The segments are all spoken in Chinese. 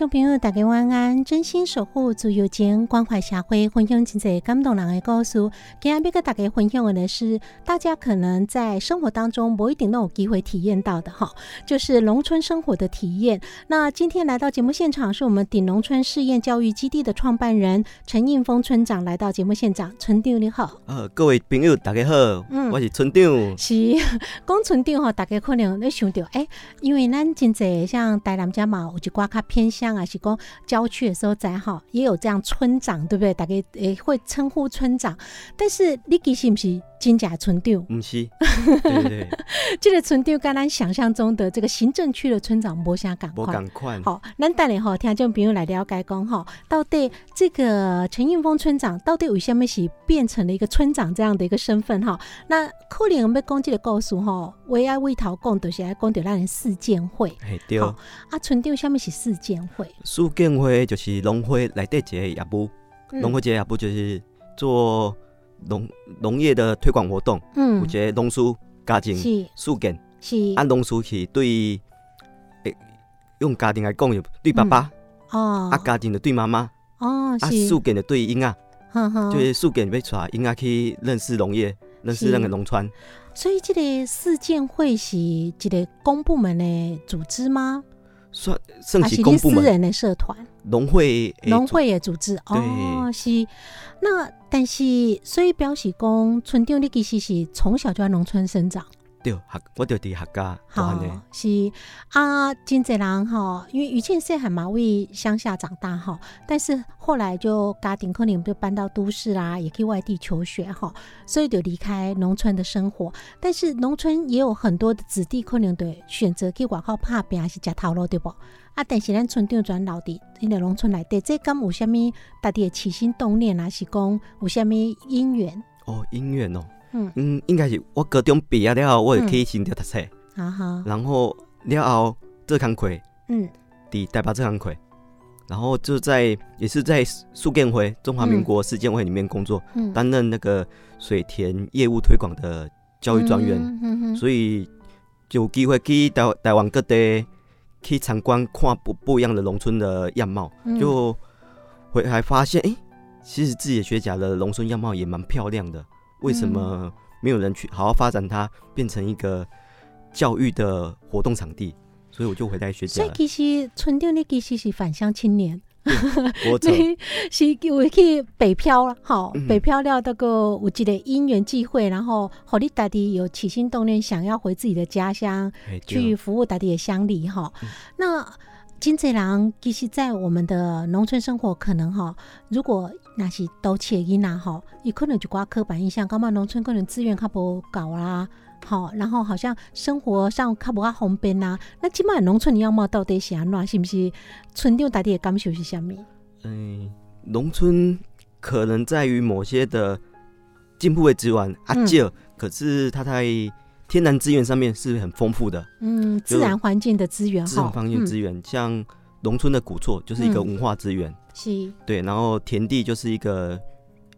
众朋友，大家晚安！真心守护自由情，关怀社会，分享真侪感动人的故事。今日要跟大家分享的呢是，大家可能在生活当中不一定都有机会体验到的哈，就是农村生活的体验。那今天来到节目现场，是我们顶农村试验教育基地的创办人陈应峰村长来到节目现场。村长你好，呃，各位朋友大家好，嗯我是村长。是讲村长吼，大家可能咧想到，诶、因为咱真侪像台南家嘛，有一寡较偏乡啊，是讲郊区的时候在哈，也有这样村长，对不对？大家诶会称呼村长，但是你其实不是真假村长，不是，对对对，这个村长跟咱想象中的这个行政区的村长无啥共我款。赶快。好，咱等下吼，听众朋友来了解讲吼，到底这个陈应峰村长到底为什么是变成了一个村长这样的一个身份哈？那可能我们要讲这个故事吼，为爱为头讲，就是爱讲到咱的四建会对，好啊。村长，下面是四建会？树建会就是农会内底一个业务，嗯。农会这个业务就是做农农业的推广活动，嗯。有嗯一个农书家庭是。树建，是。按农书是对，诶，用家庭来讲就对爸爸，哦。啊家庭的对妈妈，哦啊是，树建的对婴仔，呵呵就是树建要带婴仔去认识农业，认识是那个农村。所以这个四建会是一个公部门的组织吗？算算还是你是公部门，私人的社团？农会农会的组织哦，是。那但是，所以表示讲，村长你其实是从小就在农村生长，对，我就伫客家好。是啊，真侪人哈，因为于倩细汉嘛，为乡下长大哈，但是后来就家庭可能就搬到都市啦，也可以外地求学哈，所以就离开农村的生活。但是农村也有很多的子弟可能对选择去外口拍拼，还是食头路，对不？啊，但是咱村长转老伫因个农村内底，这敢有啥物家起心动念啊？是讲有啥物姻缘？哦，姻缘哦，嗯。嗯，应该是我高中毕业了后，我就去新竹读册，啊哈，然后了后做工课，嗯。伫台北做工课，然后就在也是在苏建辉中华民国世建会里面工作，嗯，担任那个水田业务推广的教育专员，所以就有机会去台台湾各地去参观，看不不一样的农村的样貌，嗯。就会还发现，哎、其实自己的学甲的农村样貌也蛮漂亮的，为什么没有人去好好发展它，变成一个教育的活动场地？所以我就回来学甲了。所以其实村长你其实是返乡青年，我 走，你是有去北漂了，吼，嗯北漂了那个有一个因缘际会，然后和你家己有起心动念，想要回自己的家乡哎去服务家己的乡里哈嗯。那金济人其实，在我们的农村生活，可能哈，如果那是都市的囡仔哈，伊可能就挂刻板印象，感觉农村可能资源较无够啦。好，然后好像生活上较无较方便呐。那即摆农村的样貌到底是安怎？是不是村长家己的感受是啥物？嗯，农村可能在于某些的进步的资源啊嗯少，可是它在天然资源上面是很丰富的。嗯，自然环境的资源哈，自然方面资嗯、源，像农村的古厝就是一个嗯。文化资源，是。对，然后田地就是一个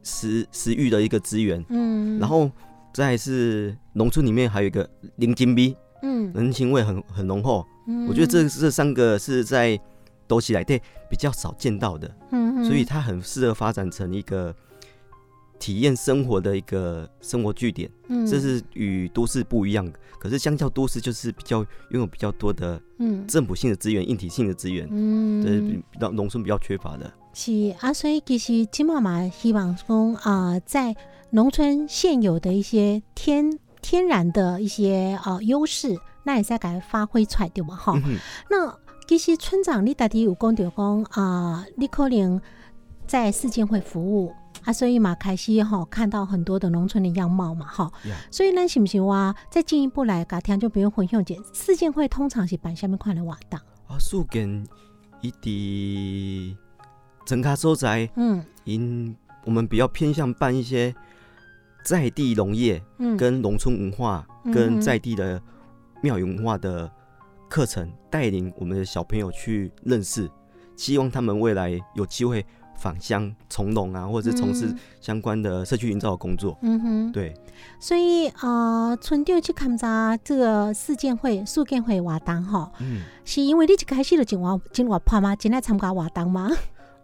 食食育的一个资源，嗯，然后再是农村里面还有一个零金币，嗯，人情味很很浓厚。嗯。我觉得这这三个是在都起来对比较少见到的，嗯，所以它很适合发展成一个体验生活的一个生活据点。嗯这是与都市不一样的，可是相较都市就是比较拥有比较多的嗯政府性的资源、硬体性的资源，嗯这是嗯比比较农村比较缺乏的。是啊，所以其实金妈妈希望说啊、在农村现有的一些天天然的一些呃优势，那也在给它发挥出来对吗？哈、嗯那其实村长你到底有讲到讲啊，你可能在市建会服务啊，所以嘛开始哈、看到很多的农村的样貌嘛哈。所以呢是不是话再进一步来甲听众朋友分享一下，市建会通常是办下面款的活动？啊，树根伊伫整卡所在，嗯因我们比较偏向办一些在地农业嗯，跟农村文化嗯跟在地的庙宇文化的课程，带领我们的小朋友去认识，希望他们未来有机会返乡从农啊，或者是从事嗯相关的社区营造的工作。嗯哼，对，所以呃，村长去参加这个事件会、事件会活动吼，嗯，是因为你一开始就进活进活派吗？进来参加活动吗？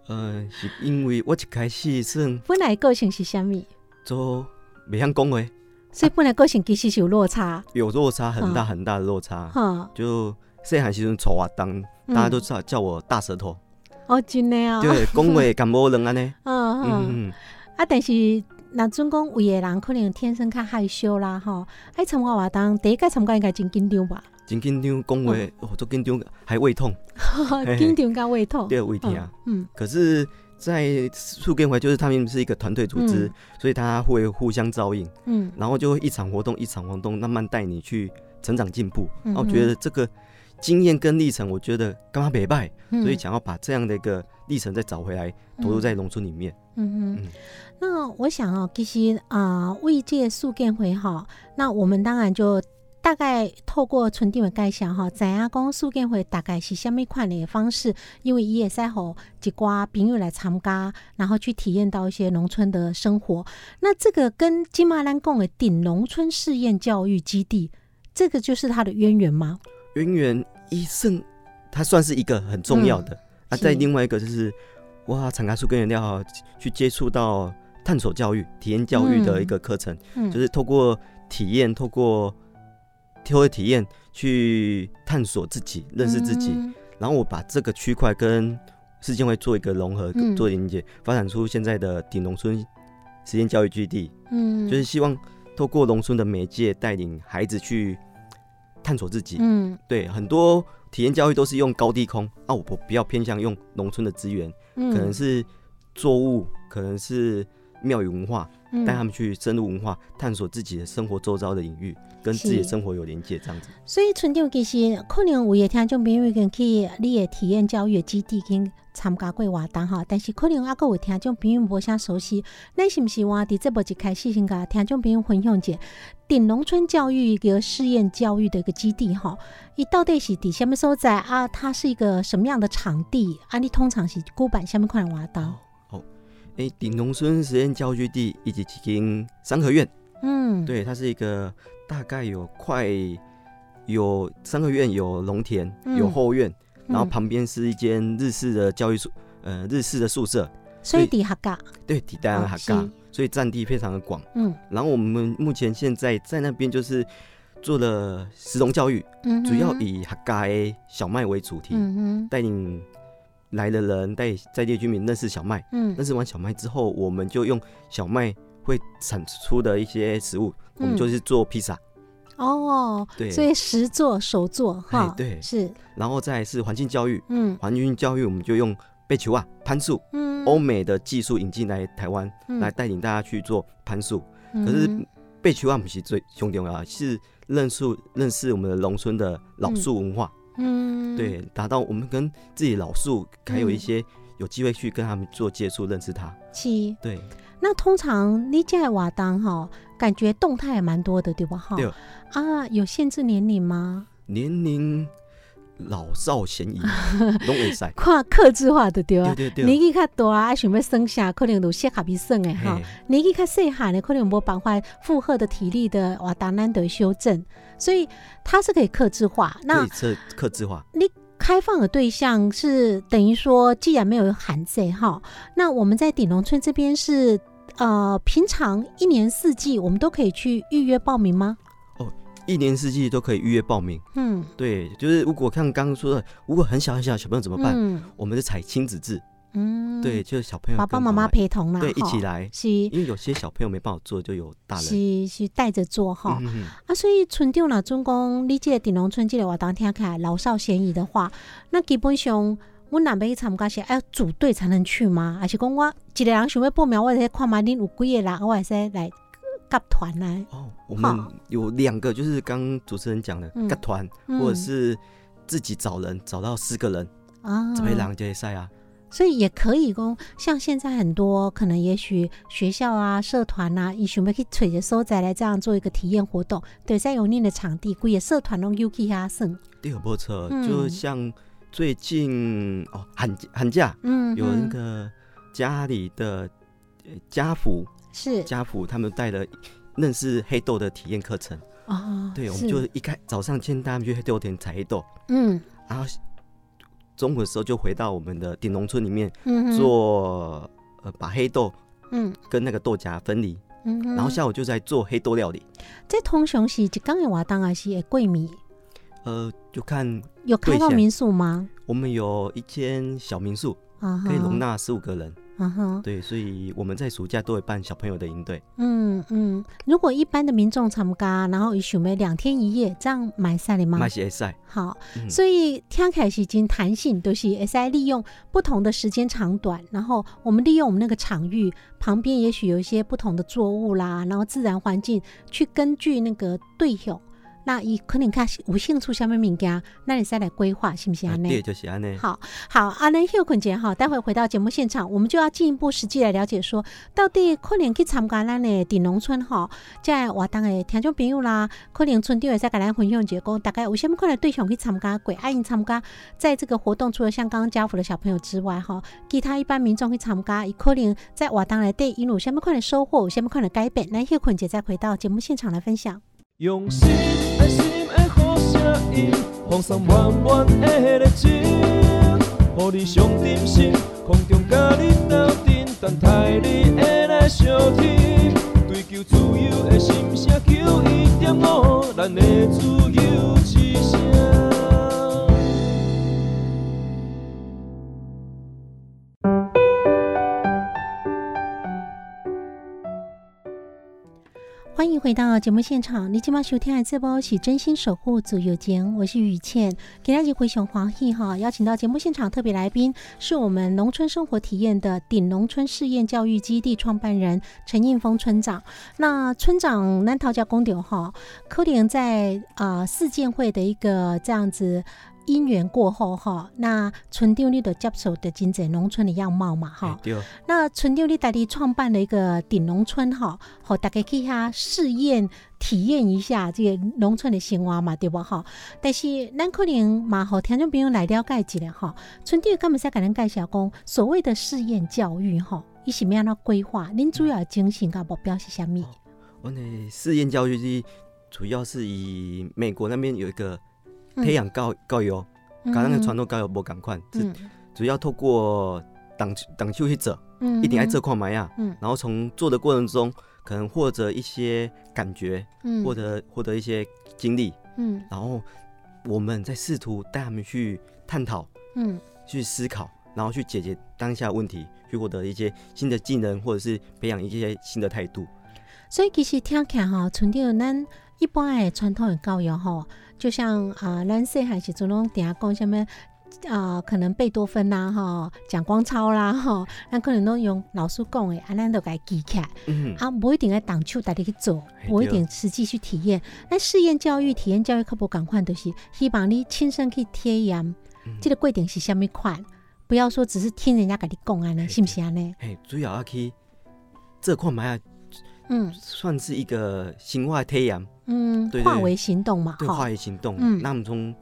呃，是因为我一开始算本来个性是虾米？做袂晓讲话，所以本来个性其实是有落差，有落差很大嗯很大的落差。哈、就细汉时阵丑啊当，嗯大家都知道叫我大舌头，哦，真的啊，对，讲话敢无人安尼。嗯嗯。嗯，啊，但是那准讲有的人可能天生较害羞啦，吼，爱参加活动，第一个参加应该真紧张吧，真紧张，讲话嗯。哦，都紧张，还胃痛，嘿。紧张甲胃痛，对，胃疼。嗯可是，在树根会就是他们是一个团队组织，嗯。所以他会互相照应，嗯。然后就会一场活动一场活动慢慢带你去成长进步。嗯那我觉得这个经验跟历程，我觉得刚刚没败，嗯，所以想要把这样的一个历程再找回来，投入在农村里面。嗯哼嗯，那我想哦，其实啊，为这个事件会哈，那我们当然就大概透过村长的介绍哈，知影讲事件会大概是虾米款的方式，因为伊会使互一寡朋友来参加，然后去体验到一些农村的生活。那这个跟金马兰贡的顶农村试验教育基地，这个就是它的渊源吗？渊源医生，它算是一个很重要的。啊，是。再另外一个就是，哇，长开树根原料去接触到探索教育、体验教育的一个课程，嗯，就是透过体验，透过透过体验去探索自己、认识自己。嗯。然后我把这个区块跟世界会做一个融合、嗯。做连接，发展出现在的顶农村实验教育基地，嗯，就是希望透过农村的媒介带领孩子去探索自己。嗯对，很多体验教育都是用高低空，啊，我比较偏向用农村的资源，嗯，可能是作物，可能是庙宇文化，嗯带他们去深入文化，探索自己的生活周遭的领域，跟自己的生活有连接，这样子。所以村长其实可能有的听众朋友跟去你的体验教育的基地跟参加过活动哈，但是可能还佫有听众朋友无啥熟悉，咱是毋是话伫这部一开始先甲听众朋友分享一下顶农村教育一个试验教育的一个基地哈？伊到底是伫什么所在啊？它是一个什么样的场地啊？你通常是古板什么款的活动？诶，顶农村实验教育地以及几间三合院，嗯，，对，它是一个大概有快有三合院，有农田，有嗯后院，然后嗯旁边是一间日式的教育宿，呃，日式的宿舍，所以底哈嘎，对，底单哦哈嘎是，所以占地非常的广。嗯。然后我们目前现在在那边就是做了食农教育，嗯，主要以哈嘎的小麦为主题，带领来的人带在地居民认识小麦。嗯。认识完小麦之后，我们就用小麦会产出的一些食物，我们嗯。就是做披萨，哦，对。所以实做手做哈，对。是，然后再是环境教育，嗯。环境教育我们就用贝球啊、攀树，嗯，欧美的技术引进来台湾，嗯。来带领大家去做攀树。嗯。可是贝球啊不是最重要啊，是认识认识我们的农村的老树文化，嗯，对，达到我们跟自己老树还有一嗯些有机会去跟他们做接触，认识他。七。对，那通常你在瓦当哈，感觉动态也蛮多的，对吧？哈对啊，有限制年龄吗？年龄老少咸宜，拢会使。看克制化的对啊对。对对，年纪较大啊，想要生下，可能就适合伊生的哈。年纪较细汉的，可能无办法负荷的体力的，哇，当然得修正，所以它是可以克制化。那以测克制化。你开放的对象是等于说，既然没有含税哈，那我们在顶农村这边是呃，平常一年四季我们都可以去预约报名吗？一年四季都可以预约报名。嗯，对，就是如果像刚刚说的，如果很小很小小朋友怎么办？嗯我们是采亲子制，嗯，对，就是小朋友爸爸妈妈陪同啦，对一起，来，是因为有些小朋友没办法做，就有大人。是是带着做哈。啊，所以村长啦，总讲，你这个顶农村这个活动听起来老少咸宜的话，那基本上我若要去参加是要组队才能去吗？还是讲我一个人想要报名，我来看嘛，恁有几个人，我会使来夹团来？哦，我们有两个，就是刚刚主持人讲的嗯。个团，嗯。或者是自己找人，找到四个人，啊。这边人就会赛啊。所以也可以讲，像现在很多可能，也许学校啊、社团啊，伊想要去找个所在来这样做一个体验活动，对，在有恁的场地，规个社团拢有去遐算，第二波车嗯。就像最近哦寒寒假嗯，有那嗯个家里的呃家福是家谱他们带了认识黑豆的体验课程。哦，对，我们就一开早上先带他们去黑豆田采黑豆，嗯然后中午的时候就回到我们的顶农村里面嗯哼做呃把黑豆嗯跟那个豆荚分离，嗯，然后下午就在做黑豆料理。这通常是一天的活动还是会贵米？呃，就看有开放民宿吗？我们有一间小民宿，啊可以容纳十五个人。啊哈，对，所以我们在暑假都会办小朋友的营队。嗯嗯。如果一般的民众参加，然后伊想要两天一夜，这样买晒了吗麦？鞋赛，好，嗯所以听起来是已经弹性，都、就是会使利用不同的时间长短，然后我们利用我们那个场域旁边，也许有一些不同的作物啦，然后自然环境去根据那个对象，那伊可能看有兴趣下面物件，那你再来规划，是不是安对，就是安尼。好好，安尼休困姐哈，待会回到节目现场，我们就要进一步实际来了解说，到底可能去参加咱的顶农村哈，在活动的听众朋友啦，可能村长会再跟咱分享结果，大概有什么款的对象去参加过？阿因参加在这个活动，除了像刚刚家福的小朋友之外哈，其他一般民众去参加，伊可能在活动内底因有什么款的收获，有什么款的改变？那休困姐再回到节目现场来分享。用心爱心的好声音，放送满满的热情，予你上点心，空中甲你斗阵，等待你会来相听。追求自由的心声，求一点五，咱的自由之声。欢迎回到节目现场，你今晚收听的这波是真心守护自由间，我是雨倩，给大家回熊黄奕哈，邀请到节目现场特别来宾是我们农村生活体验的顶农村试验教育基地创办人陈应峰村长。那村长南桃家公牛哈，可能在啊、呃四建会的一个这样子。因缘过后哈，那村长你的接受的真济农村的样貌嘛哈那村长你带你创办了一个顶农村哈，好大家去遐试验体验一下这个农村的生活嘛，对不哈？但是咱可能嘛，好听众朋友来了解一下哈。村长敢不使给咱介绍讲所谓的试验教育哈，伊是咩样的规划？恁主要的精神甲目标是啥物？我的试验教育是主要是以美国那边有一个培养高高油，跟那个传统高油无共款，主要透过党党秀去做，嗯一定爱做看买啊，嗯。然后从做的过程中，可能获得一些感觉，嗯。获得获得一些经历，嗯。然后我们在试图带他们去探讨、嗯。去思考，然后去解决当下问题，去获得一些新的技能，或者是培养一些新的态度。所以其实听起来哈，村长咱一般诶传统的教育吼，就像啊，咱细汉时阵拢定下讲什么啊，可能贝多芬啦吼，蒋光超啦吼，咱可能都用老师讲的，啊，咱都该记起来，嗯，啊，不一定要动手带你去做，嘿不一定实际去体验。那试验教育、体验教育，可无共款，都是希望你亲身去体验，嗯。这个过程是虾米款，不要说只是听人家跟你讲安尼，嘿是不是安尼？嘿，主要要去这看买啊，嗯。算是一个新化体验，嗯，对对化为行动嘛，对化为行动。嗯那我们从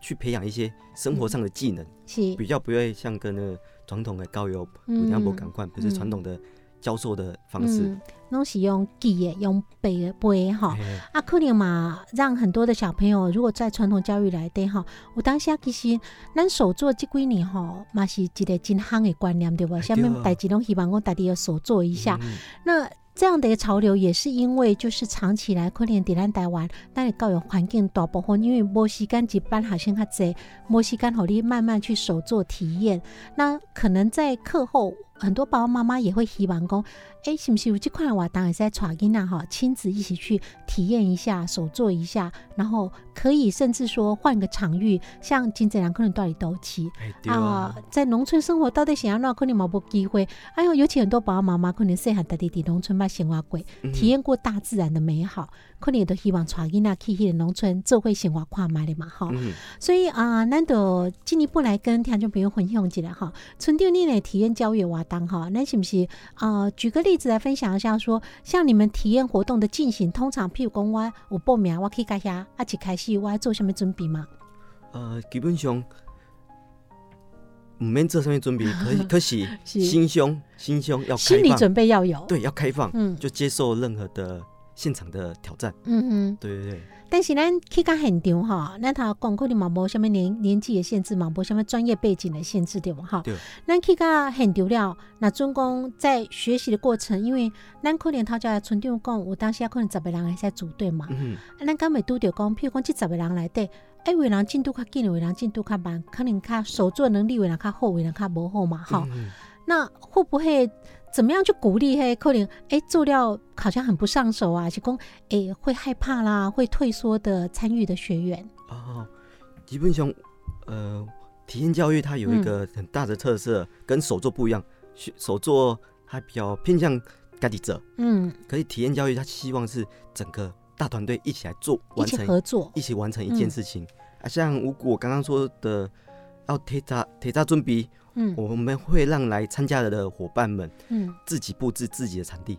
去培养一些生活上的技能，是比较不会像跟那个传统的高邮嗯不两不赶快，不是传统的教授的方式。嗯，拢是用记的，用背的背的哈。哎啊，可能嘛，让很多的小朋友，如果在传统教育来对哈，我当下其实咱手做这几年吼，嘛是一个真夯的观念，对不？哎下面对啊代志拢希望我大家要手做一下。嗯那这样的一个潮流，也是因为就是长期来，可能伫咱台湾，咱的教育环境大部分因为无时间一班好像较济，无时间互你慢慢去手做体验。那可能在课后，很多爸爸妈妈也会希望讲，哎、是不是有这款活动会使带囡仔哈，亲子一起去体验一下，手做一下，然后可以甚至说换个场域，像金泽良可能到里都去。啊，在农村生活到底想要让可能冇无机会，哎呦，尤其很多爸爸妈妈可能细汉大弟弟农村捌生活过，嗯体验过大自然的美好，可能也都希望带囡仔去迄个农村做会生活看卖的嘛，哈。嗯，所以啊，咱就进一步来跟听众朋友分享一下哈。村长你的体验教育活动哈，咱是不是啊？举个例子来分享一下说像你们体验活动的进行，通常譬如讲我有报名，我可以甲遐啊一开始我要做什么准备吗？呃，基本上唔免做上面准备，可以可是是心胸心胸要心理准备要有。，对，要开放，嗯就接受任何的现场的挑战。嗯嗯。对对对，但是咱去到现场哈，咱头讲可能嘛无什么年年纪的限制嘛，无什么专业背景的限制对吧？哈对，咱去到现场了，那总共在学习的过程，因为咱可能头家的村长讲，有当时啊可能十个人会使组队嘛，嗯，啊，咱敢会拄着讲，譬如讲这十个人来底，哎，有的人进度较紧，有的人进度较慢，可能较手作能力有的人较好，有的人较无好嘛，哈、嗯那会不会怎么样去鼓励？嘿，可能哎做料好像很不上手啊，是讲哎会害怕啦，会退缩的参与的学员。哦，基本上，呃，体验教育它有一个很大的特色，跟手作不一样。学手作它比较偏向家己者，嗯，可是体验教育它希望是整个大团队一起来做，一起完成合作。一起完成一件嗯事情。啊，像如果我刚刚说的要铁渣铁渣准备，嗯我们会让来参加的伙伴们嗯，自己布置自己的场地。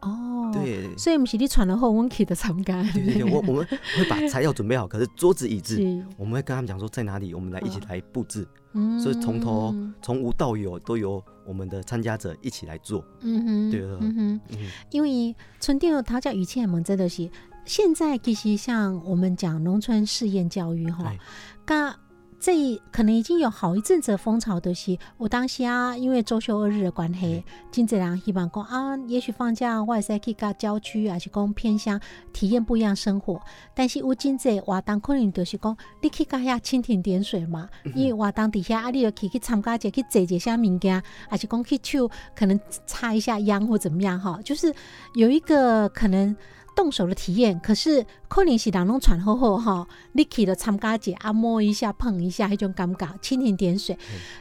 哦，，对，所以不是你传了后，我们去的参加。对对对，我我们会把材料准备好，可是桌子椅子，我们会跟他们讲说在哪里，我们来一起哦来布置。嗯所以从头从无到有都由我们的参加者一起来做。嗯哼，对啊嗯哼。嗯，因为村长讨教语气问真的是，现在其实像我们讲农村试验教育哈哎，噶这可能已经有好一阵子的风潮的是，我当时啊，因为周休二日的关系，真侪人希望讲啊，也许放假我会使去到郊区，还是讲偏乡体验不一样生活。但是有真侪活动可能就是讲，你去到遐蜻蜓点水嘛，因为活动底下啊，你要去去参加者去坐一下物件，还是讲去手可能擦一下秧或怎么样哈，就是有一个可能。动手的体验，可是可能是人拢传好好哈，你去了参加者啊摸一下碰一下，那种感觉蜻蜓点水。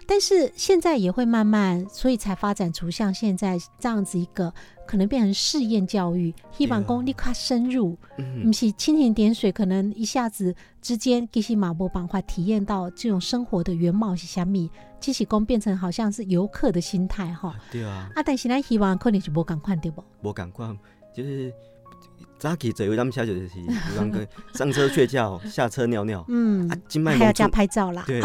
但是现在也会慢慢，所以才发展出像现在这样子一个可能变成试验教育，希望讲你较深入，嗯不是蜻蜓点水，可能一下子之间其实马波板块体验到这种生活的原貌是虾米，其实讲变成好像是游客的心态哈。对啊，啊，但是咱希望可能是无共款对不？我赶快就是早起坐游览车就是，有人跟上车睡觉，下车尿尿。嗯，啊，金麦还要加拍照啦。对，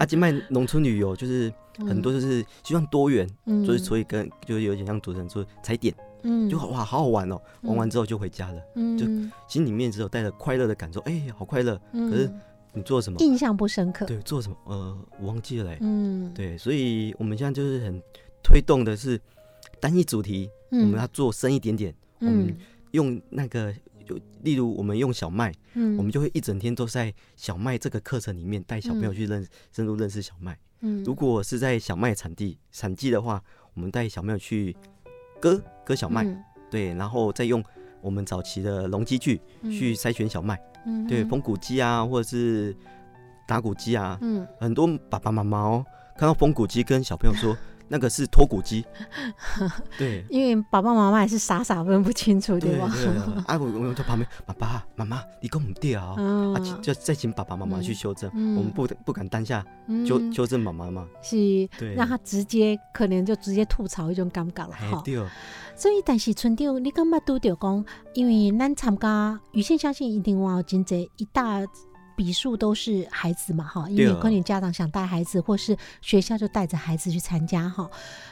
啊，金麦农村旅游就是很多就是希望多元，嗯，所以所以跟就是有点像主持人说踩点，嗯就哇好好玩哦，玩完之后就回家了，嗯就嗯心里面只有带着快乐的感受，哎，好快乐。嗯可是你做了什么？印象不深刻。对，做了什么？呃，我忘记了嘞。嗯，对，所以我们现在就是很推动的是单一主题，我嗯，们要做深一点点，嗯用那个。就例如我们用小麦，嗯，我们就会一整天都在小麦这个课程里面带小朋友去认深入认识小麦。嗯。如果是在小麦产地产季的话，我们带小朋友去割割小麦，嗯。对，然后再用我们早期的农机具去筛选小麦，嗯对，风谷机啊，或者是打谷机啊，嗯。很多爸爸妈妈哦，看到风谷机跟小朋友说那个是脱骨机，对。因为爸爸妈妈也是傻傻分不清楚，对吧？对啊，啊我我在旁边，爸爸妈妈，你跟我们调啊，就再请爸爸妈妈去修正，嗯我们不不敢当下纠嗯纠正妈妈嘛，是对，让他直接可能就直接吐槽一种感觉了哈。哎对哦，所以，但是村长，你感觉拄着讲，因为咱参加，雨线相信一定有真济一大笔数都是孩子嘛哈，因为可能家长想带孩子，或是学校就带着孩子去参加哈。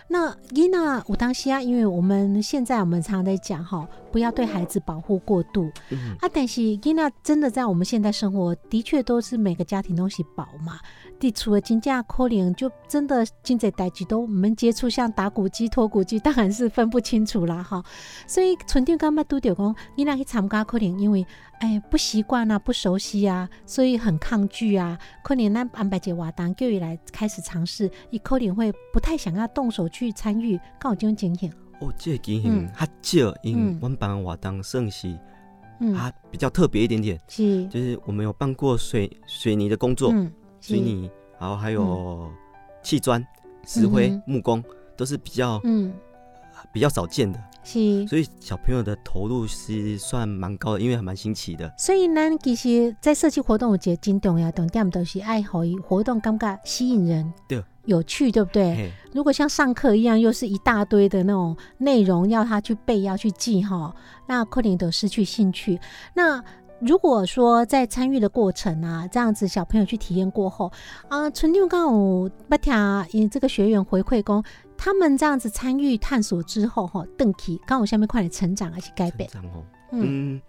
那伊娜我当西啊，因为我们现在我们常常在讲哈，不要对孩子保护过度嗯，啊。但是伊娜真的在我们现代生活，的确都是每个家庭都是保嘛。地除了金价可怜，就真的经济代志都我们接触，像打鼓机、脱骨机，当然是分不清楚啦哈。所以纯定干嘛都得讲，伊娜去参加可能因为哎不习惯啊、不熟悉啊，所以很抗拒啊。可能咱安排一个活动，叫伊来开始尝试，伊可能会不太想要动手去参与，刚有这种情形。哦，这个情嗯。形较少，因嗯。为阮班活动算是嗯，它比较特别一点点，是，就是我们有办过水水泥的工作，嗯，水，泥，然后还有砌砖、石灰嗯、木工，都是比较嗯，比较少见的，是。所以小朋友的投入是算蛮高的，因为还蛮新奇的。所以呢其实，在设计活动有一个真重要重点，都是爱好伊活动感觉吸引人，对，有趣，对不对？如果像上课一样，又是一大堆的那种内容要他去背、要去记哈，那可能都失去兴趣。那如果说在参与的过程啊，这样子小朋友去体验过后，啊、纯定刚有不听因这个学员回馈讲，他们这样子参与探索之后哈，邓启刚有下面快点成长而且改变，嗯。嗯，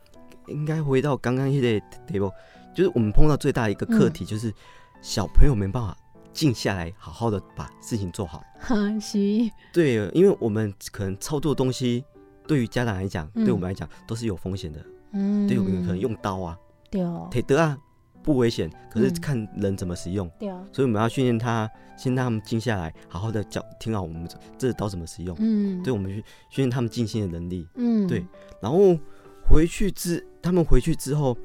应该回到刚刚那个 table，就是我们碰到最大的一个课嗯。题，就是小朋友没办法静下来，好好的把事情做好。哈是，对，因为我们可能操作的东西，对于家长来讲，嗯。对我们来讲都是有风险的。嗯，对，我们可能用刀啊、对哦，铁德啊，不危险，可是嗯看人怎么使用。对啊，所以我们要训练他，先让他们静下来，好好的教听好我们这这刀怎么使用。嗯，对，我们去训练他们静心的能力。嗯，对然后回去之，他们回去之后，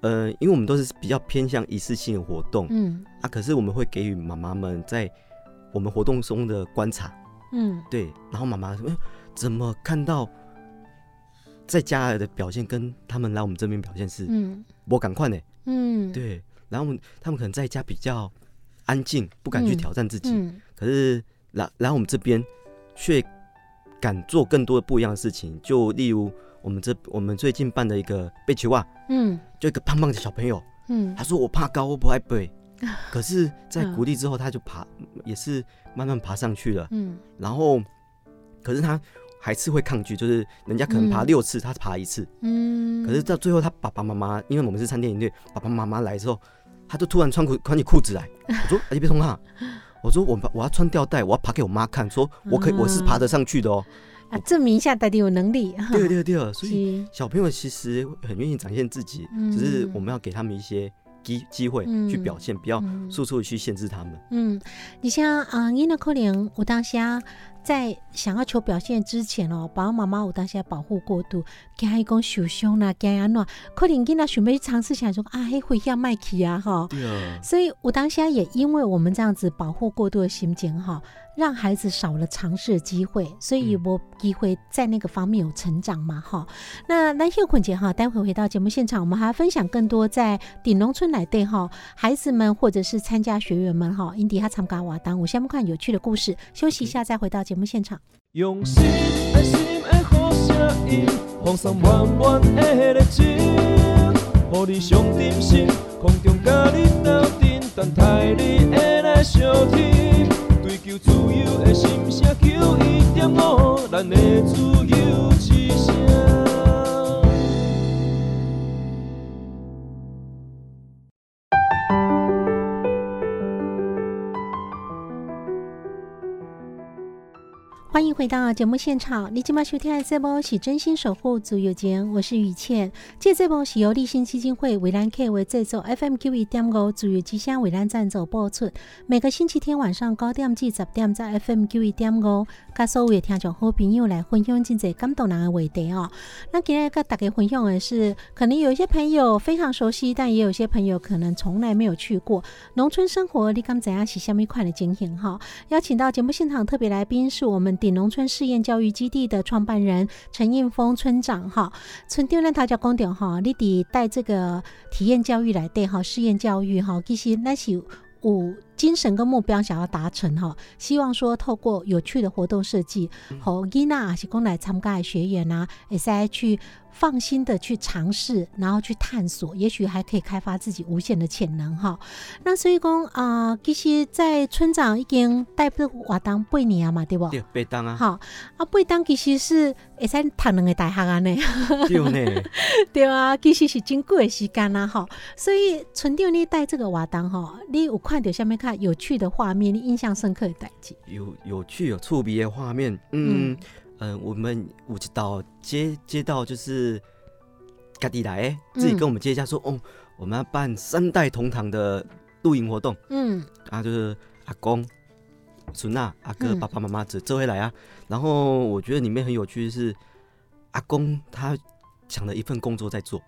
呃，因为我们都是比较偏向一次性的活动、嗯啊，可是我们会给予妈妈们在我们活动中的观察，嗯对，然后妈妈怎么看到在家里的表现跟他们来我们这边表现是嗯我赶快呢？嗯，对，然后我们他们可能在家比较安静，不敢去嗯挑战自己，嗯。可是来来我们这边却敢做更多的不一样的事情，就例如我们这我们最近办的一个背球啊，嗯。就一个胖胖的小朋友，嗯。他说我怕高，我不爱背，可是，在嗯。鼓励之后，他就爬，也是慢慢爬上去了。嗯。然后，可是他还是会抗拒，就是人家可能爬嗯。六次，他爬一次，嗯，可是到最后，他爸爸妈妈，因为我们是餐厅领队，爸爸妈妈来之后，他就突然穿裤穿起裤子来，我说：“哎，你别冲哈！”我说我我要穿吊带，我要爬给我妈看，说我可以，我是爬得上去的哦。啊，证明一下到底有能力。哈对对对，所以小朋友其实很愿意展现自己，只是我们要给他们一些机机会嗯。去表现，不要嗯。处处去限制他们。嗯，你像啊，因为可能有当下在想要求表现之前哦，爸爸妈妈有当下保护过度，惊伊讲受伤啦，惊安怎，可能囡仔想要去尝试想说啊，迄回家卖去啊，哈。所以我当下也因为我们这样子保护过度的心情哈，让孩子少了尝试的机会，所以嗯我机会在那个方面有成长嘛哈。那那秀坤姐哈，待会回到节目现场，我们还要分享更多在顶农村来对哈孩子们或者是参加学员们哈，因底下参加瓦当，我先不看有趣的故事，休息一下再回到节目现场。用心爱心的好声音，放送满满的热情，予你上点心，空中甲你斗阵，等待你会来相听。求自由的心声，求一点五，咱的自由之声。欢迎回到节目现场，你今晚收听的这波是真心守护足友间，我是雨倩。这这波是由立新基金会为咱 K 为制作 FM Q 一点五足友之声为咱赞助播出。每个星期天晚上九点至十点，在 FM Q 一点五，甲所有的听众好朋友来分享真侪感动人的话题哦。那今天跟大家分享的是，可能有一些朋友非常熟悉，但也有些朋友可能从来没有去过农村生活。你敢怎样是下面款的经验哈？邀请到节目现场特别来宾是我们顶农村试验教育基地的创办人陈应峰村长哈。村长咱头家讲到哈，你伫带这个体验教育来对哈，试验教育哈，其实那是有精神跟目标想要达成哈，希望说透过有趣的活动设计，和囡仔还是讲来参加的学员啊，会使去放心的去尝试，然后去探索，也许还可以开发自己无限的潜能哈。那所以讲啊，其实，在村长已经带不活当八年啊嘛，对不？对，被当啊，好啊，八当其实是会使读两个大学啊呢，对呢，对啊，其实是真久的时间啦哈。所以村长你带这个活动哈，你有看到下面看有趣的画面，你印象深刻的代志？有有趣有触鼻的画面，嗯嗯、呃我们五级岛接接到就是家己来的，自己跟我们接一下说，哦，我们要办三代同堂的露营活动。嗯。啊，就是阿公、孙娜、阿哥、嗯。爸爸妈妈这这回来啊。然后我觉得里面很有趣的是，阿公他抢了一份工作在做，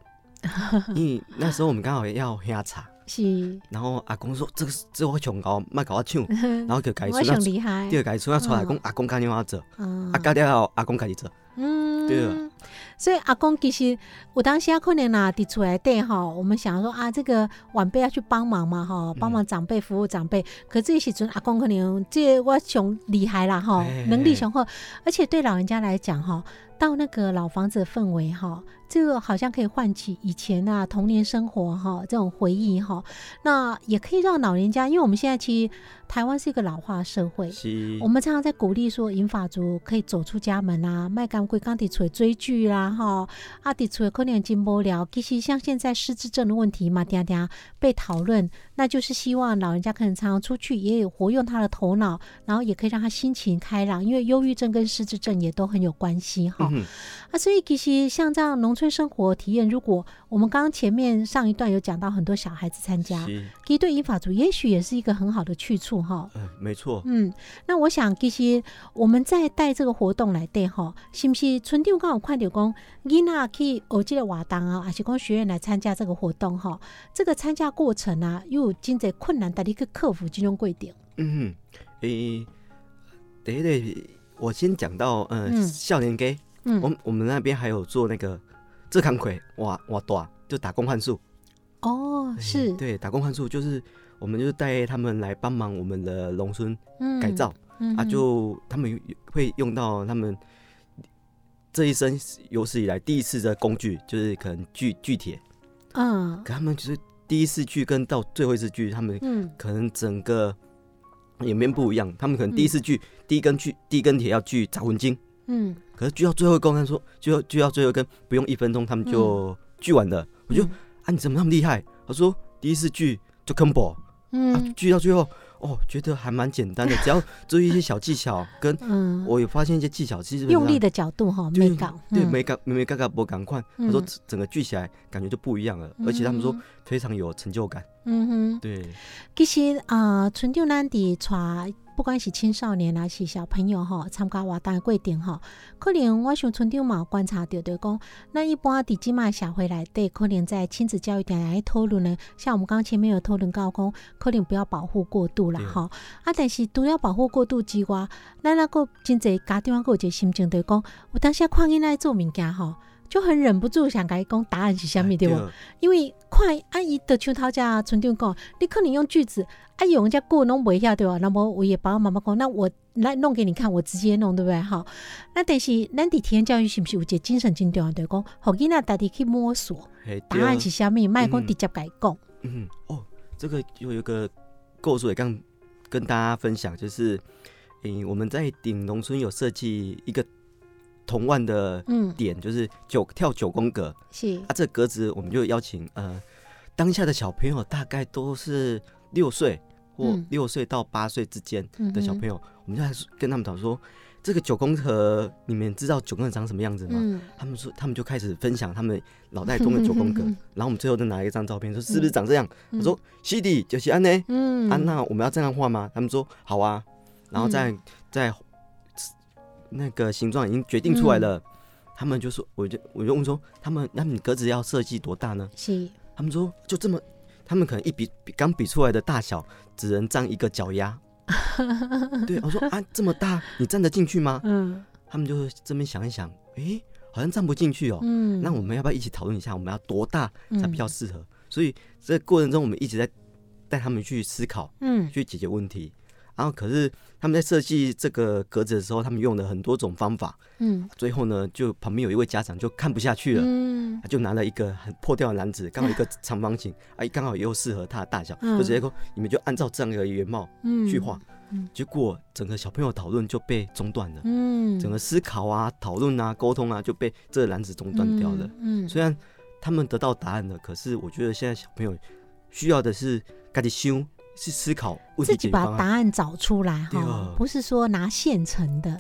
因为那时候我们刚好要喝茶，是，然后阿公说这个是这我穷高，卖搞我抢，然后就改我想厉害，第出要出来嗯。讲阿公干电话做，嗯。啊，干掉后阿公家己做，嗯，对啊。所以阿公其实有当时啊，可能啊，伫厝内底哈，我们想说啊，这个晚辈要去帮忙嘛哈，帮忙长辈服务长辈。可这时阵阿公可能这我上厉害啦哈哎，能力雄厚，而且对老人家来讲哈，到那个老房子的氛围哈，这个好像可以唤起以前啊童年生活哈这种回忆哈。那也可以让老人家，因为我们现在其实台湾是一个老化社会，是我们常常在鼓励说，银发族可以走出家门啊，卖干龟刚底出来追剧啦，哈，阿底出来可能真无聊。其实像现在失智症的问题嘛，嗲嗲被讨论，那就是希望老人家可能常常出去，也有活用他的头脑，然后也可以让他心情开朗，因为忧郁症跟失智症也都很有关系哈。嗯啊，所以其实像这样农村生活体验，如果我们刚刚前面上一段有讲到很多小孩子参加，是，其实对银发族也许也是一个很好的去处哈。呃，没错，嗯，那我想其实我们在带这个活动来对哈，是不是村长刚好看到讲，囡仔去学这个活动啊，还是讲学员来参加这个活动哈？这个参加过程啊，又有真侪困难，但你去克服这种规定。嗯哼，诶，对对，我先讲到，呃，嗯少年给，嗯，我我们那边还有做那个这康葵，哇哇大，就打工换宿，哦，诶是，对，打工换宿就是我们就是带他们来帮忙我们的农村嗯改造、嗯啊，就他们会用到他们这一生有史以来第一次的工具，就是可能锯锯铁，嗯可他们就是第一次锯跟到最后一次锯，他们嗯。可能整个演变不一样。他们可能第一次锯、第一根锯第一根铁要锯砸魂筋，嗯，可可是锯到最后一根，他说锯到锯到最后一根不用一分钟，他们就锯完了。我就嗯啊，你怎么那么厉害？他说第一次锯就 combo，啊嗯，锯到最后哦，觉得还蛮简单的，只要注意一些小技巧，跟嗯，我有发现一些技巧，其实用力的角度哈，对没搞，对，嗯没搞没没嘎嘎不赶快。他说嗯整整个锯起来感觉就不一样了，而且他们说嗯非常有成就感。嗯哼。对，其实啊，村长咱伫带不管是青少年还是小朋友吼，参加活动的过程吼，可能我想村长嘛有观察到，就讲，那一般伫即卖社会内底，可能在亲子教育点来讨论呢，像我们刚刚前面有讨论到讲，可能不要保护过度啦对吼。啊，但是除了保护过度之外，咱那个真侪家长个有一个心情，就讲，有当时看囡仔做物件吼，就很忍不住想甲伊讲答案是虾米对无？因为看阿姨的像头家村长讲，你可能用句子啊，用人家过弄不下对吧？那么我也爸爸妈妈讲，那我来弄给你看，我直接弄对不对？好，那但是咱伫体验教育是不是有一个精神真重要？就是讲，互囡仔家己去摸索嘿答案是虾米，莫讲嗯直接甲伊讲。嗯哦，这个有一个构筑也刚跟大家分享，就是，诶、我们在顶农村有设计一个同万的嗯，点，就是九跳九宫格。是。啊，这格子我们就邀请呃当下的小朋友大概都是六岁或嗯。六岁到八岁之间的小朋友，友，我们就来跟他们讲说，这个九宫格你们知道九宫格长什么样子吗？嗯，他们说，他们就开始分享他们脑袋中的九宫格，然后我们最后再拿一张照片，说是不是长这样？嗯。我说西迪就是安呢，嗯，啊，那我们要这样画吗？他们说好啊，然后再再那个形状已经决定出来嗯了，他们就说，我就我就问说，他们那你格子要设计多大呢？是他们说就这么，他们可能一比比刚比出来的大小只能占一个脚丫。对，我说啊这么大，你站得进去吗？嗯他们就这边想一想，诶，好像站不进去哦。嗯，那我们要不要一起讨论一下，我们要多大才比较嗯适合？所以这个过程中，我们一直在带他们去思考，嗯去解决问题然后可是他们在设计这个格子的时候，他们用了很多种方法，嗯最后呢，就旁边有一位家长就看不下去了。嗯他就拿了一个很破掉的篮子，刚好一个长方形，哎，刚好又适合他的大小，嗯就直接说你们就按照这样的原貌嗯去画。嗯结果整个小朋友讨论就被中断了，嗯整个思考啊、讨论啊、沟通啊就被这个篮子中断掉了。嗯，虽然他们得到答案了，可是我觉得现在小朋友需要的是赶紧修，是思考问自己把。答案找出来哈不是说拿现成的。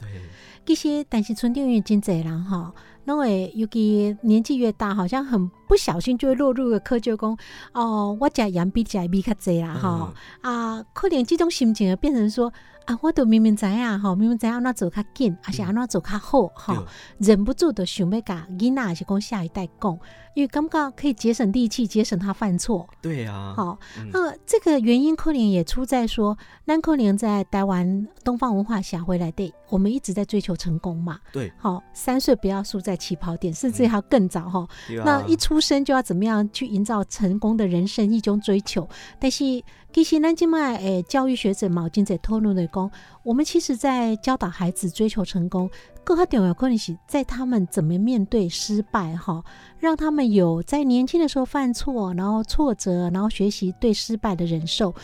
对，其实，但是村店员真侪人哈，那会尤其年纪越大，好像很不小心就会落入个窠臼讲哦，我食盐比食米较侪啦哈、啊，可能这种心情会变成说啊，我都明明知影吼，明明知影安怎做较紧，还是安怎做较好哈、对。忍不住的想要甲囡仔还是讲下一代讲，因为感觉可以节省力气，节省他犯错。对啊，好、嗯。那这个原因可能也出在说，南可能在台湾东方文化下回来的，我们一直在追求成功嘛。对，好、三岁不要输在起跑点，甚至还要更早哈、那一出生就要怎么样去营造成功的人生一种追求，但是其实南京麦诶教育学者毛金在透露的讲，我们其实在教导孩子追求成功，更加重要可能是在他们怎么面对失败哈，让他们有在年轻的时候犯错，然后挫折，然后学习对失败的忍受。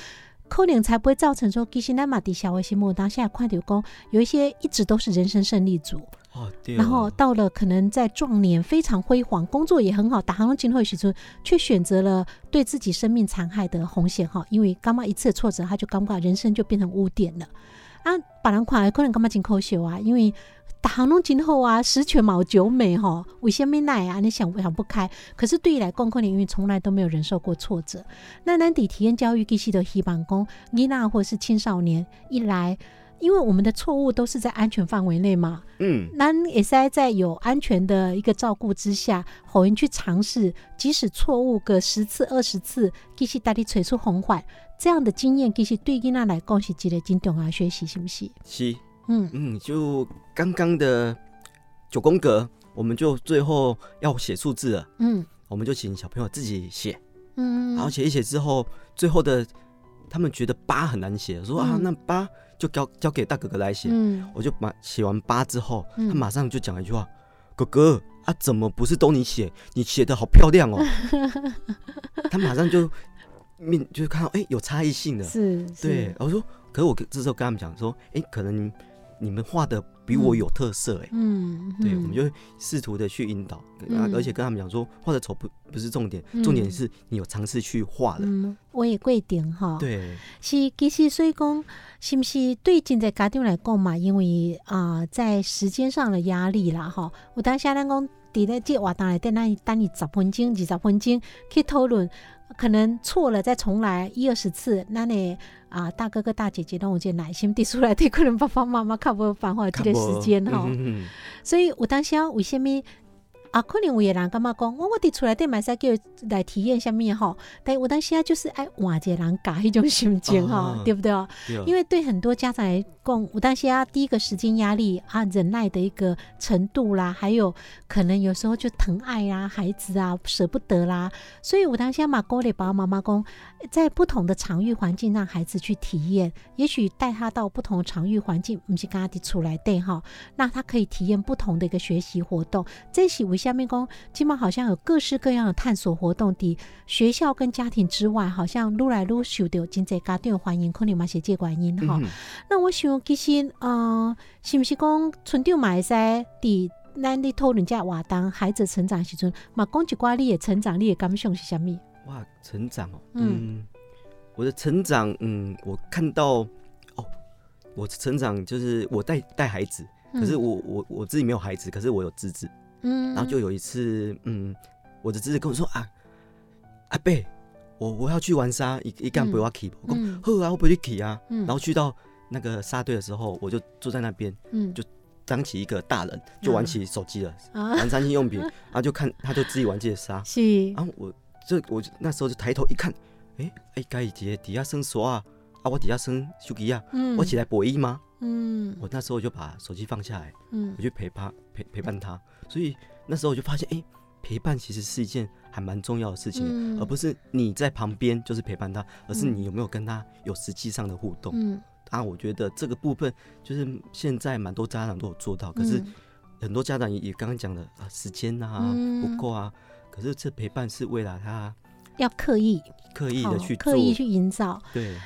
可能才不会造成说，其实咱马底小微心目当现在快点工有一些一直都是人生胜利组，哦，对啊，然后到了可能在壮年非常辉煌，工作也很好，打行情后时阵，却选择了对自己生命残害的红线哈，因为刚刚一次挫折，他就感觉人生就变成污点了。啊，把人看可能感觉真可惜啊，因为打航拢今后啊，十全毛九美哈，为什么奈啊？你想想不开。可是对于来讲，可能因为从来都没有忍受过挫折。那咱底体验教育其实的希望讲，囡仔或是青少年一来。因为我们的错误都是在安全范围内嘛，嗯，咱也是在有安全的一个照顾之下，好人去尝试，即使错误个十次、二十次，其实带你锤出红环，这样的经验，其实对囡仔来讲是一个真重要的学习，是不是？是，嗯。嗯，就刚刚的九宫格，我们就最后要写数字了，嗯。我们就请小朋友自己写，嗯，然后写一写之后，最后的他们觉得八很难写，说啊，嗯。那八就交交给大哥哥来写。嗯。我就把写完八之后，嗯。他马上就讲一句话：“哥哥啊，怎么不是都你写？你写的好漂亮哦。”他马上就面就看到哎、有差异性的，是，是。对，，我说，可是我这时候跟他们讲说，哎、可能你你们画的比我有特色、哎、嗯，对，嗯我们就会试图的去引导，而且跟他们讲说，画的丑不不是重点，嗯。重点是你有尝试去画了，嗯，我也贵点哈，。对，是，其实所以讲，是不是对现在家长来讲嘛？因为啊、在时间上的压力啦，哈，我当下咱讲伫咧这活动内底，咱等你十分钟、二十分钟去讨论，可能错了再重来一二十次，那你啊大哥哥大姐姐让我就耐心地出来对，可能爸爸妈妈较无办法这个时间哈。嗯嗯嗯所以我当时为什么啊？可能有的人感觉讲，我我伫厝内底嘛使叫来体验什么吼，但有当时啊，就是爱换一个人教迄种心情吼，哦对不对？对因为对很多家长来讲，有当时啊，第一个时间压力啊，忍耐的一个程度啦，还有可能有时候就疼爱啦、孩子啊舍不得啦，所以我当下嘛，鼓励爸爸妈妈讲，在不同的场域环境让孩子去体验，也许带他到不同的场域环境，不是跟他的出来对哈，那他可以体验不同的一个学习活动。这是为下面讲，今嘛好像有各式各样的探索活动的学校跟家庭之外，好像愈来愈受到真侪家长的欢迎，可能嘛是这个原因哈。嗯那我想其实，呃，是不是讲村长嘛会使伫咱咧讨论家活动孩子成长的时阵，嘛讲一寡你的成长，你的感想是啥物？哇，成长哦，嗯嗯，我的成长，嗯，我看到哦，我的成长就是我带带孩子，可是我我我自己没有孩子，可是我有侄子，嗯，然后就有一次，嗯，我的侄子跟我说啊，阿贝，我我要去玩沙，一一干不要 keep，我嗯讲好啊，我不去 keep 啊，嗯。然后去到那个沙堆的时候，我就坐在那边，嗯就当起一个大人，就玩起手机了，啊，玩三 星用品，然后就看他就自己玩自己的沙，是。然后我这我就那时候就抬头一看，哎哎，该姐底下生刷啊，啊我底下生手机啊，嗯我起来博弈吗？嗯。我那时候就把手机放下来，嗯。我去陪他陪陪伴他，所以那时候我就发现，哎、陪伴其实是一件还蛮重要的事情，嗯。而不是你在旁边就是陪伴他，而是嗯你有没有跟他有实际上的互动。嗯。啊，我觉得这个部分就是现在蛮多家长都有做到，可是嗯很多家长也也刚刚讲的啊，时间啊、嗯。不够啊，可是这陪伴是为了他要刻意，刻意的哦去做，刻意去营造。对，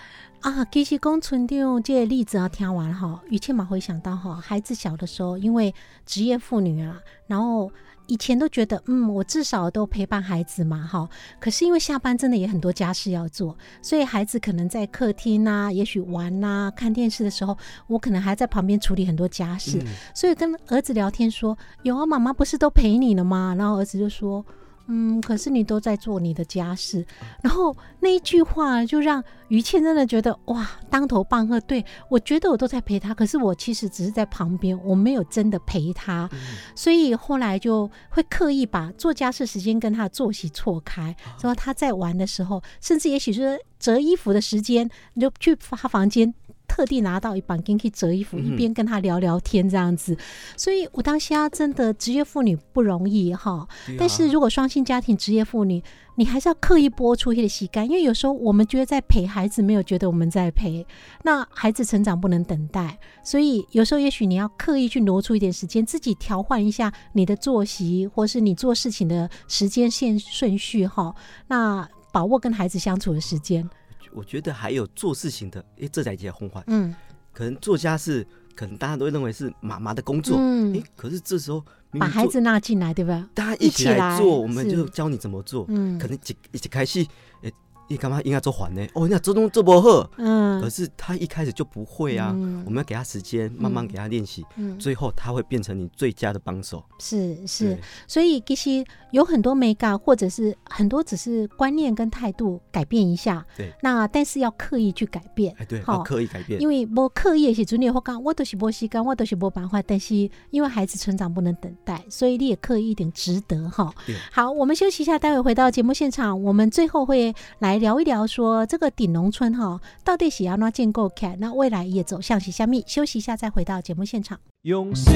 啊，其实公村长这个例子啊，听完哈，于倩马回想到哈，孩子小的时候，因为职业妇女啊，然后以前都觉得，嗯，我至少都陪伴孩子嘛，哈。可是因为下班真的也很多家事要做，所以孩子可能在客厅啊，也许玩呐、看电视的时候，我可能还在旁边处理很多家事，嗯所以跟儿子聊天说，有啊，妈妈不是都陪你了吗？然后儿子就说。嗯，可是你都在做你的家事，然后那一句话就让于倩真的觉得哇，当头棒喝。对我觉得我都在陪他，可是我其实只是在旁边，我没有真的陪他，所以后来就会刻意把做家事时间跟他的作息错开。然后他在玩的时候，甚至也许是折衣服的时间，你就去他房间。特地拿到一板巾去折衣服，嗯一边跟他聊聊天这样子，所以我当下真的职业妇女不容易哈。但是如果双性家庭职业妇女，你还是要刻意播出一些时间，因为有时候我们觉得在陪孩子，没有觉得我们在陪。那孩子成长不能等待，所以有时候也许你要刻意去挪出一点时间，自己调换一下你的作息，或是你做事情的时间线顺序哈。那把握跟孩子相处的时间，我觉得还有做事情的，诶，这才叫红环。嗯可能作家是，可能大家都会认为是妈妈的工作，嗯诶，，可是这时候把孩子纳进来，对吧？大家一起来做，我们就教你怎么做。嗯，可能一一开始，诶，你干嘛应该做还呢？哦，你做东做不好，嗯，可是他一开始就不会啊。嗯我们要给他时间，慢慢给他练习，嗯最后他会变成你最佳的帮手。是是，所以其实有很多美感，或者是很多只是观念跟态度改变一下。对，那但是要刻意去改变。哎，对，好要刻意改变。因为无刻意的时阵，你会讲我都是无时间，我都是无办法。但是因为孩子成长不能等待，所以你也刻意一点值得哈对。好，我们休息一下，待会回到节目现场，我们最后会来聊一聊说这个顶农村哈到底是要哪建构起来，那未来也走向是虾米？休息一下再回到节目现场。用心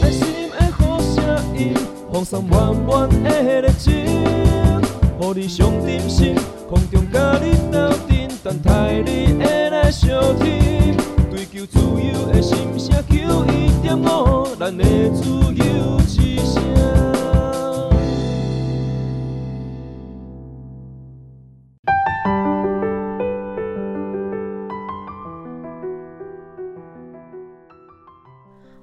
爱心的好声音，放送满满的热情，予你上点心，空中甲你斗阵，等待你的。心声，求一点五，咱的自由之声。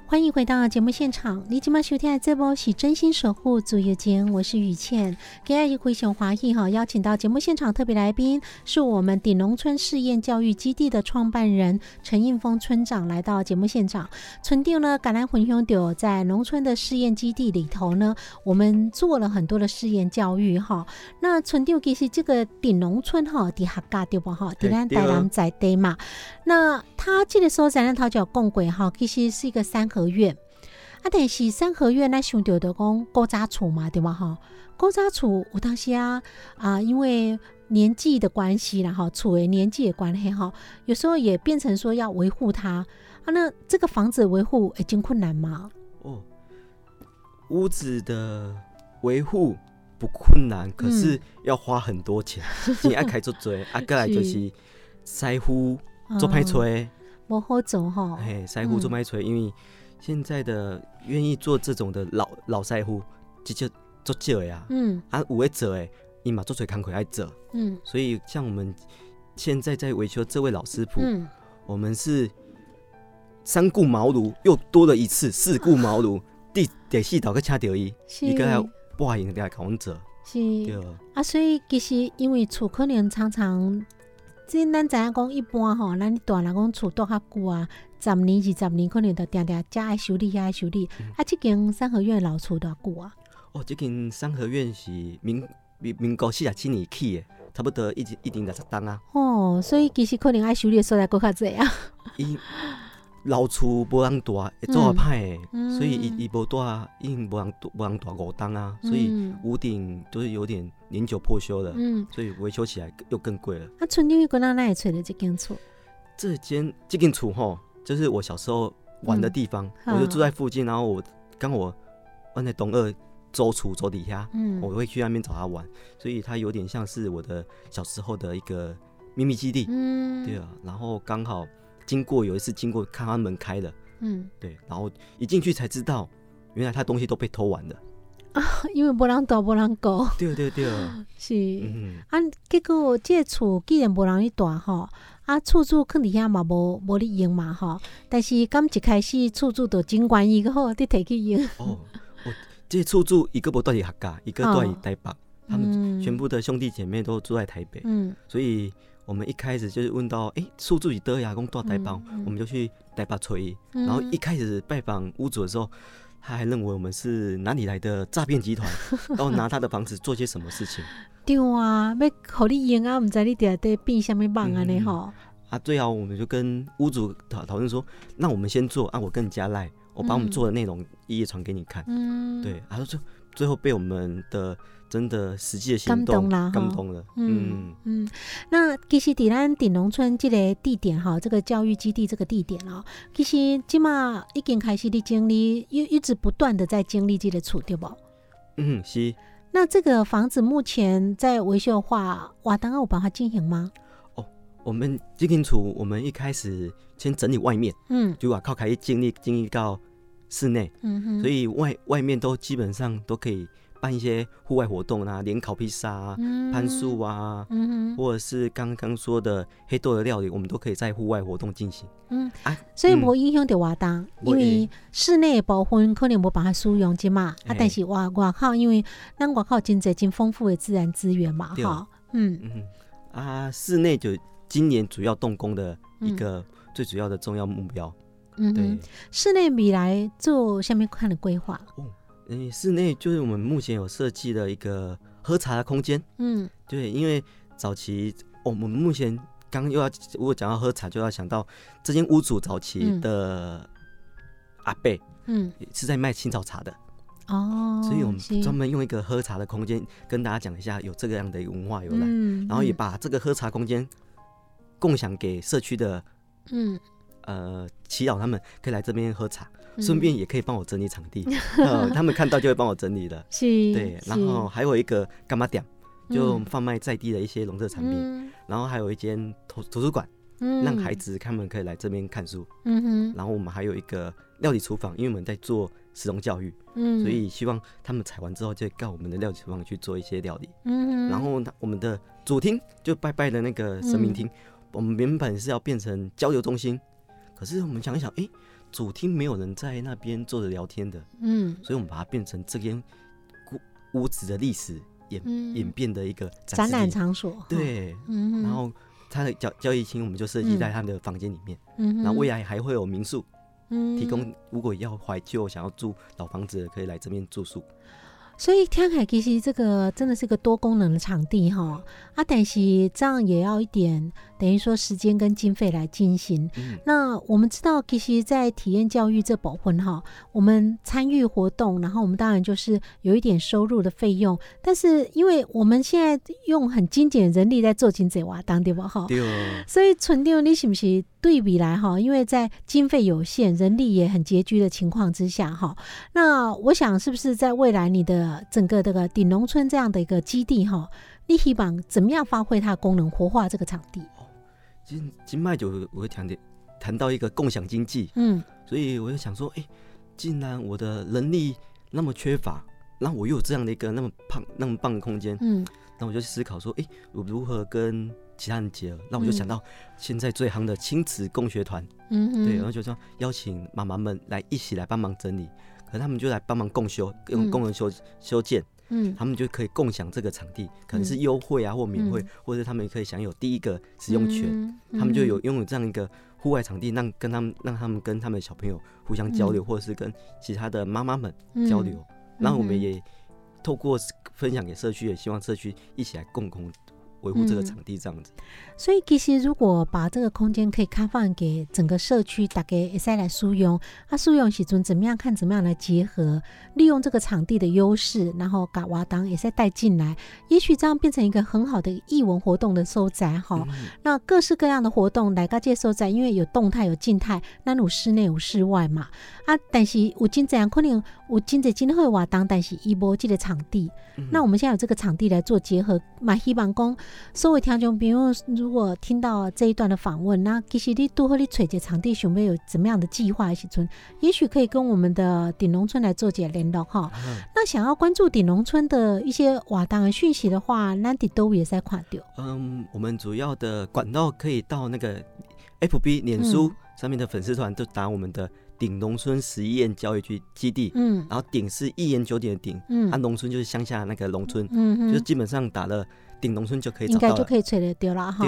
欢迎回到节目现场，你今晚收听的这波是真心守护主页间，我是雨倩。今日回熊华裔哈，邀请到节目现场特别来宾是我们顶农村试验教育基地的创办人陈应峰村长来到节目现场。村长呢，橄榄混兄弟在农村的试验基地里头呢，我们做了很多的试验教育哈。那村长其实这个顶农村哈，底下嘎对不哈？底咱对啊台南在地嘛。那他这个时候在咱头角共轨哈，其实是一个三合院。啊，但是三合院咱想到的讲古早厝嘛，对吧？哈，古早厝有当时啊啊，因为年纪的关系啦，哈，厝的年纪的关系哈，有时候也变成说要维护它啊。那这个房子维护已经困难吗？哦，屋子的维护不困难，可是要花很多钱，你爱开做嘴，啊，过来就是师傅做派吹，不好走哈。嘿，师傅做派吹，因为现在的愿意做这种的老老师傅，直接做少的呀，嗯。啊，有的做的，伊嘛做嘴工课爱做，嗯。所以像我们现在在维修这位老师傅，嗯，我们是三顾茅庐，又多了一次四顾茅庐，第第四道个请到伊，是。伊个还不好用来甲阮做，是。对。啊，所以其实因为厝可能常常，即咱知影讲一般吼，咱大人讲厝住较久啊，十年二十年可能就定定遮爱修理遐爱修理。啊，即间三合院的老厝多久啊？哦，即间三合院是民民民国四十七年起的，差不多一一定六十栋啊。哦，所以其实可能爱修理的所在搁较济啊。伊老厝无人住，会做啊歹的，嗯所以伊伊无住，已经无人无人住五栋啊，所以嗯屋顶都是有点年久破修了，嗯，所以维修起来又更贵了。啊，村里个人哪会找到这间厝？这间这间厝吼，就是我小时候玩的地方，嗯我就住在附近，然后我刚我我在东二周厨走底下，嗯，我会去那边找他玩，所以他有点像是我的小时候的一个秘密基地，嗯，对啊。然后刚好经过有一次经过看他门开了，嗯，对，然后一进去才知道，原来他东西都被偷完了。因为无人住无人顾，对对对，是。嗯，啊，结果这个厝既然无人去住吼，啊，厝主囥伫遐嘛无无咧用嘛吼，但是刚一开始厝主就真愿意个吼，你摕去用。哦，我这厝租一个不住在客家，一个住在台北，他们嗯。全部的兄弟姐妹都住在台北，嗯。所以我们一开始就是问到，哎、出租是德牙公到台北，嗯嗯。我们就去台北吹。嗯。然后一开始拜访屋主的时候，他还认为我们是哪里来的诈骗集团，然后拿他的房子做些什么事情 对啊，要互你用啊，毋知你伫底变什么网安尼嗯吼。啊。最好我们就跟屋主讨讨论说，那我们先做啊，我跟你加赖，我把我们嗯做的内容一一传给你看。嗯，对，然后就最后被我们的真的实际的行感动动啦吼感动了。嗯嗯嗯，那其实伫咱顶农村这个地点哈，这个教育基地这个地点哦，其实即马已经开始的经历，一一直不断的在经历这个处，对不？嗯，是。那这个房子目前在维修的话，瓦当有办法进行吗？哦我们这间厝，我们一开始先整理外面，嗯就瓦靠开始经历经历到室内，嗯哼，所以外外面都基本上都可以办一些户外活动啊，连烤披萨啊、嗯。攀树啊，嗯哼。或者是刚刚说的黑豆的料理，我们都可以在户外活动进行。嗯。啊，所以嗯。无影响到瓦当，因无为室内的部分可能无办法使用即嘛，啊，但是外外口因为咱外口真侪真丰富的自然资源嘛，对。哈，嗯。嗯。啊，室内就今年主要动工的一嗯。个最主要的重要目标。嗯哼。对，，室内未来做下面看的规划，嗯，室内就是我们目前有设计的一个喝茶的空间。嗯。对，因为早期、哦我们目前刚又要如果讲到喝茶，就要想到这间屋主早期嗯。的阿贝嗯，是在卖青草茶的，哦，所以我们专门用一个喝茶的空间跟大家讲一下有这个样的一个文化由来，嗯然后也把这个喝茶空间共享给社区的嗯，呃祈祷他们可以来这边喝茶，嗯顺便也可以帮我整理场地，呃，他们看到就会帮我整理的。是，对，然后还有一个干妈店，就嗯。贩卖在地的一些农特产品，嗯。然后还有一间图图书馆，嗯。让孩，子他们可以来这边看书。嗯哼，然后我们还有一个料理厨房，因为我们在做食农教育，嗯，所以希望他们采完之后就到我们的料理厨房去做一些料理。嗯哼，然后，我们的主厅就拜拜的那个神明厅，嗯。我们原本是要变成交流中心，可是我们想一想，哎，主厅没有人在那边坐着聊天的，嗯。所以我们把它变成这间屋屋子的历史演、嗯。演变的一个展览场所，哈，对。嗯，然后它的交交易厅，我们就设计在他的房间里面。嗯，然后未来还会有民宿嗯。提供，如果要怀旧、想要住老房子的，可以来这边住宿。所以天海其实这个真的是个多功能的场地哈。啊，但是这样也要一点等于说时间跟经费来进行。嗯，那我们知道，其实，在体验教育这部分哈，我们参与活动，然后我们当然就是有一点收入的费用，但是因为我们现在用很精简人力在做经济瓦当，对吧？哈，所以纯丢你是不是对比来哈？因为在经费有限、人力也很拮据的情况之下哈，那我想是不是在未来你的整个这个顶农村这样的一个基地哈，你希望怎么样发挥它的功能，活化这个场地？今今麦就我会谈的谈到一个共享经济，嗯。所以我就想说，哎、既然我的能力那么缺乏，那我又有这样的一个那么胖、那么棒的空间，嗯。那我就思考说，哎、我如何跟其他人结合？那我就想到现在最夯的亲子共学团，嗯，对，然后就说邀请妈妈们来一起来帮忙整理，可是他们就来帮忙共修，用嗯。工人修修建，嗯。他们就可以共享这个场地，可能是优惠啊或免费，嗯或者他们可以享有第一个使用权，嗯他们就有拥有这样一个户外场地，让跟他们让他们跟他们的小朋友互相交流，或者是跟其他的妈妈们交流，然后我们嗯也透过分享给社区，也希望社区一起来共同维护这个嗯场地，这样子。所以其实如果把这个空间可以开放给整个社区，大家也使来使用，啊，使用时阵怎么样看怎么样来结合，利用这个场地的优势，然后把瓦当也再带进来，也许这样变成一个很好的艺文活动的收窄哈。嗯那各式各样的活动来个接收在，因为有动态有静态，那有室内有室外嘛啊，但是有真这样可能有真侪真好的瓦当，但是一波这个场地，嗯那我们现在有这个场地来做结合，嘛希望讲所有听众朋友如果听到这一段的访问，那其实你都和你找一场地想要有怎么样的计划一起存，也许可以跟我们的顶农村来做解联络哈。那想要关注顶农村的一些瓦当的讯息的话，那底都也在看掉。嗯，我们主要的管道可以到那个 FB 脸书上面的粉丝团，就打我们的顶农村实验教育局基地。嗯然后顶是一言九鼎的顶，嗯啊，农村就是乡下那个农村，嗯嗯，就是基本上打了顶农村就可以应该就。可以吹得丢了哈。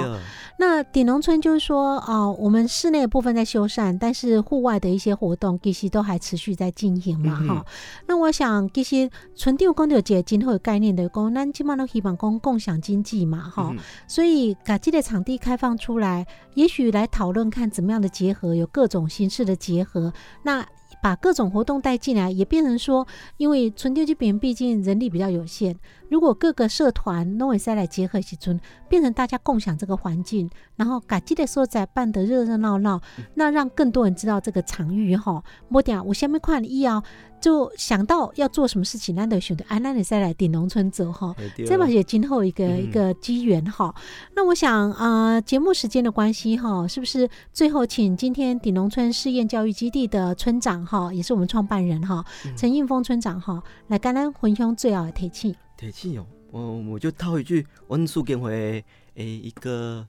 那顶农村就是说，哦、我们室内的部分在修缮，但是户外的一些活动其实都还持续在进行嘛，嗯哈、那我想，其实纯定讲到一个今后的概念的讲，咱基本上都希望讲共享经济嘛，哈、嗯所以把这个场地开放出来，也许来讨论看怎么样的结合，有各种形式的结合，那。把各种活动带进来，也变成说，因为纯丢这边毕竟人力比较有限，如果各个社团弄会再来结合一起存，变成大家共享这个环境，然后把这个所在办得热热闹闹，那让更多人知道这个场域哈。莫点我下面看一啊，就想到要做什么事情，咱得选择安那里再来顶农村走哈。这把也今后一个、嗯一个机缘哈。那我想啊、呃节目时间的关系哈，是不是最后请今天顶农村试验教育基地的村长哈，也是我们创办人哈，嗯陈应峰村长哈，来跟咱分享最后的提醒。铁气哦，我我就套一句温素给回诶一个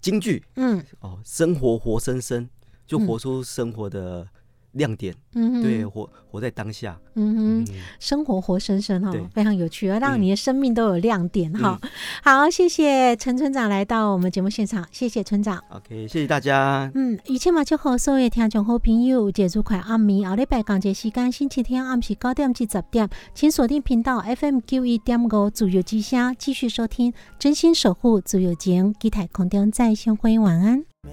京剧嗯。哦，生活活生生，就嗯活出生活的亮点，嗯哼，对，活活在当下，嗯哼。嗯，生活活生生哈对，非常有趣，要让嗯你的生命都有亮点哈。好，谢谢陈村长来到我们节目现场，谢谢村长。OK，谢谢大家，嗯，以前嘛，祝福所有的听众好朋友节日快暗暝，后礼拜港节时间星期天暗时九点至十点，请锁定频道 FM 九一点五自由之声，继续收听真心守护自由节，基台空中再相会，晚安。每